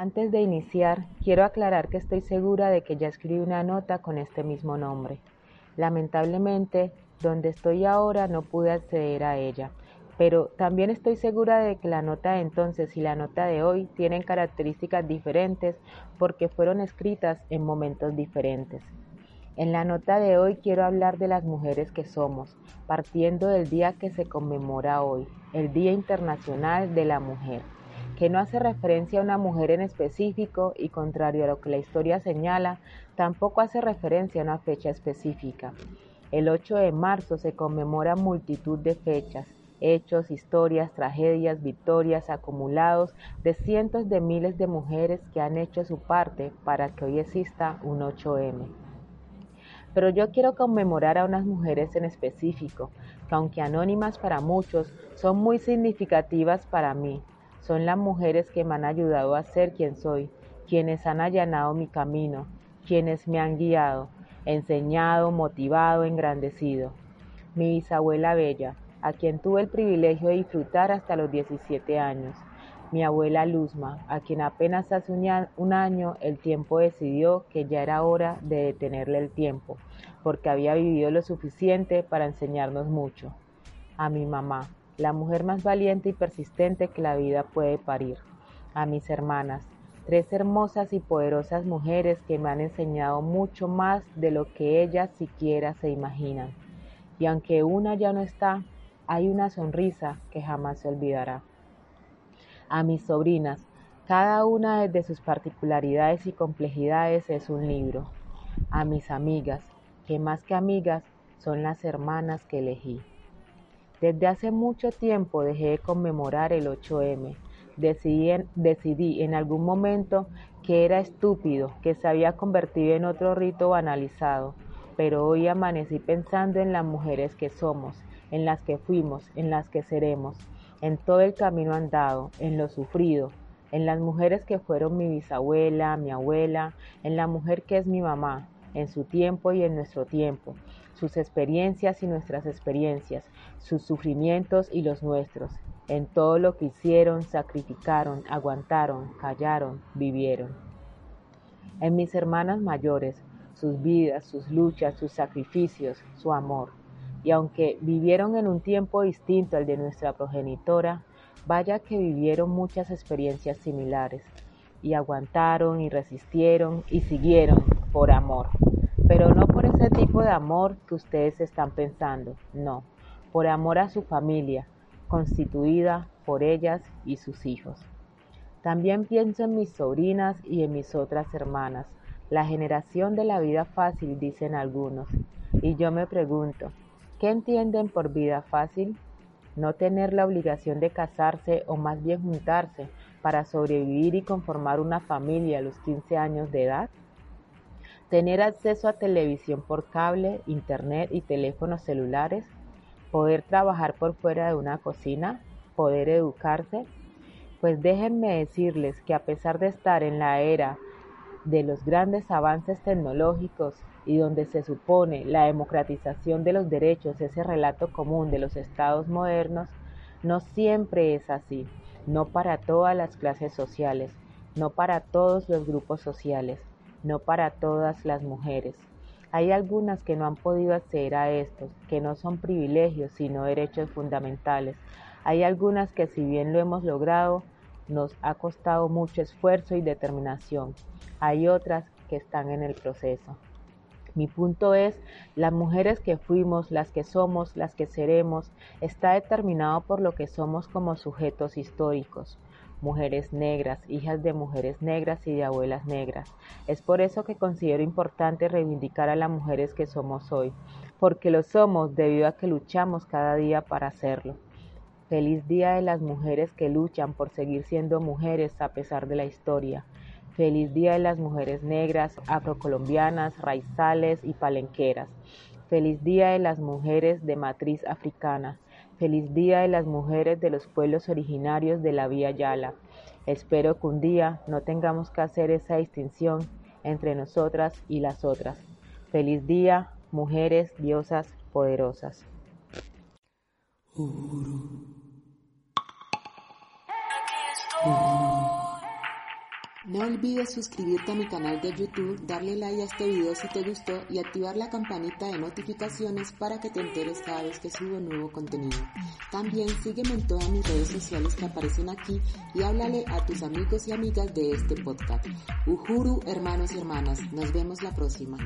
Antes de iniciar, quiero aclarar que estoy segura de que ya escribí una nota con este mismo nombre. Lamentablemente, donde estoy ahora no pude acceder a ella, pero también estoy segura de que la nota de entonces y la nota de hoy tienen características diferentes porque fueron escritas en momentos diferentes. En la nota de hoy quiero hablar de las mujeres que somos, partiendo del día que se conmemora hoy, el Día Internacional de la Mujer que no hace referencia a una mujer en específico y contrario a lo que la historia señala, tampoco hace referencia a una fecha específica. El 8 de marzo se conmemora multitud de fechas, hechos, historias, tragedias, victorias acumulados de cientos de miles de mujeres que han hecho su parte para que hoy exista un 8M. Pero yo quiero conmemorar a unas mujeres en específico, que aunque anónimas para muchos, son muy significativas para mí, son las mujeres que me han ayudado a ser quien soy, quienes han allanado mi camino, quienes me han guiado, enseñado, motivado, engrandecido. Mi bisabuela Bella, a quien tuve el privilegio de disfrutar hasta los 17 años. Mi abuela Luzma, a quien apenas hace un año el tiempo decidió que ya era hora de detenerle el tiempo, porque había vivido lo suficiente para enseñarnos mucho. A mi mamá, la mujer más valiente y persistente que la vida puede parir. A mis hermanas, tres hermosas y poderosas mujeres que me han enseñado mucho más de lo que ellas siquiera se imaginan. Y aunque una ya no está, hay una sonrisa que jamás se olvidará. A mis sobrinas, cada una desde sus particularidades y complejidades es un libro. A mis amigas, que más que amigas son las hermanas que elegí. Desde hace mucho tiempo dejé de conmemorar el 8M. Decidí en, decidí en algún momento que era estúpido, que se había convertido en otro rito banalizado, pero hoy amanecí pensando en las mujeres que somos, en las que fuimos, en las que seremos, en todo el camino andado, en lo sufrido, en las mujeres que fueron mi bisabuela, mi abuela, en la mujer que es mi mamá, en su tiempo y en nuestro tiempo, sus experiencias y nuestras experiencias, sus sufrimientos y los nuestros, en todo lo que hicieron, sacrificaron, aguantaron, callaron, vivieron. En mis hermanas mayores, sus vidas, sus luchas, sus sacrificios, su amor. Y aunque vivieron en un tiempo distinto al de nuestra progenitora, vaya que vivieron muchas experiencias similares, y aguantaron y resistieron y siguieron por amor pero no ese tipo de amor que ustedes están pensando, no, por amor a su familia, constituida por ellas y sus hijos. También pienso en mis sobrinas y en mis otras hermanas, la generación de la vida fácil, dicen algunos, y yo me pregunto, ¿qué entienden por vida fácil? No tener la obligación de casarse o más bien juntarse para sobrevivir y conformar una familia a los 15 años de edad tener acceso a televisión por cable, internet y teléfonos celulares, poder trabajar por fuera de una cocina, poder educarse, pues déjenme decirles que a pesar de estar en la era de los grandes avances tecnológicos y donde se supone la democratización de los derechos, ese relato común de los estados modernos, no siempre es así, no para todas las clases sociales, no para todos los grupos sociales no para todas las mujeres. Hay algunas que no han podido acceder a estos, que no son privilegios, sino derechos fundamentales. Hay algunas que si bien lo hemos logrado, nos ha costado mucho esfuerzo y determinación. Hay otras que están en el proceso. Mi punto es, las mujeres que fuimos, las que somos, las que seremos, está determinado por lo que somos como sujetos históricos mujeres negras, hijas de mujeres negras y de abuelas negras. Es por eso que considero importante reivindicar a las mujeres que somos hoy, porque lo somos debido a que luchamos cada día para hacerlo. Feliz Día de las mujeres que luchan por seguir siendo mujeres a pesar de la historia. Feliz Día de las mujeres negras, afrocolombianas, raizales y palenqueras. Feliz Día de las mujeres de matriz africana. Feliz Día de las Mujeres de los Pueblos Originarios de la Vía Yala. Espero que un día no tengamos que hacer esa distinción entre nosotras y las otras. Feliz día, mujeres, diosas, poderosas. No olvides suscribirte a mi canal de YouTube, darle like a este video si te gustó y activar la campanita de notificaciones para que te enteres cada vez que subo nuevo contenido. También sígueme en todas mis redes sociales que aparecen aquí y háblale a tus amigos y amigas de este podcast. Uhuru, hermanos y hermanas, nos vemos la próxima.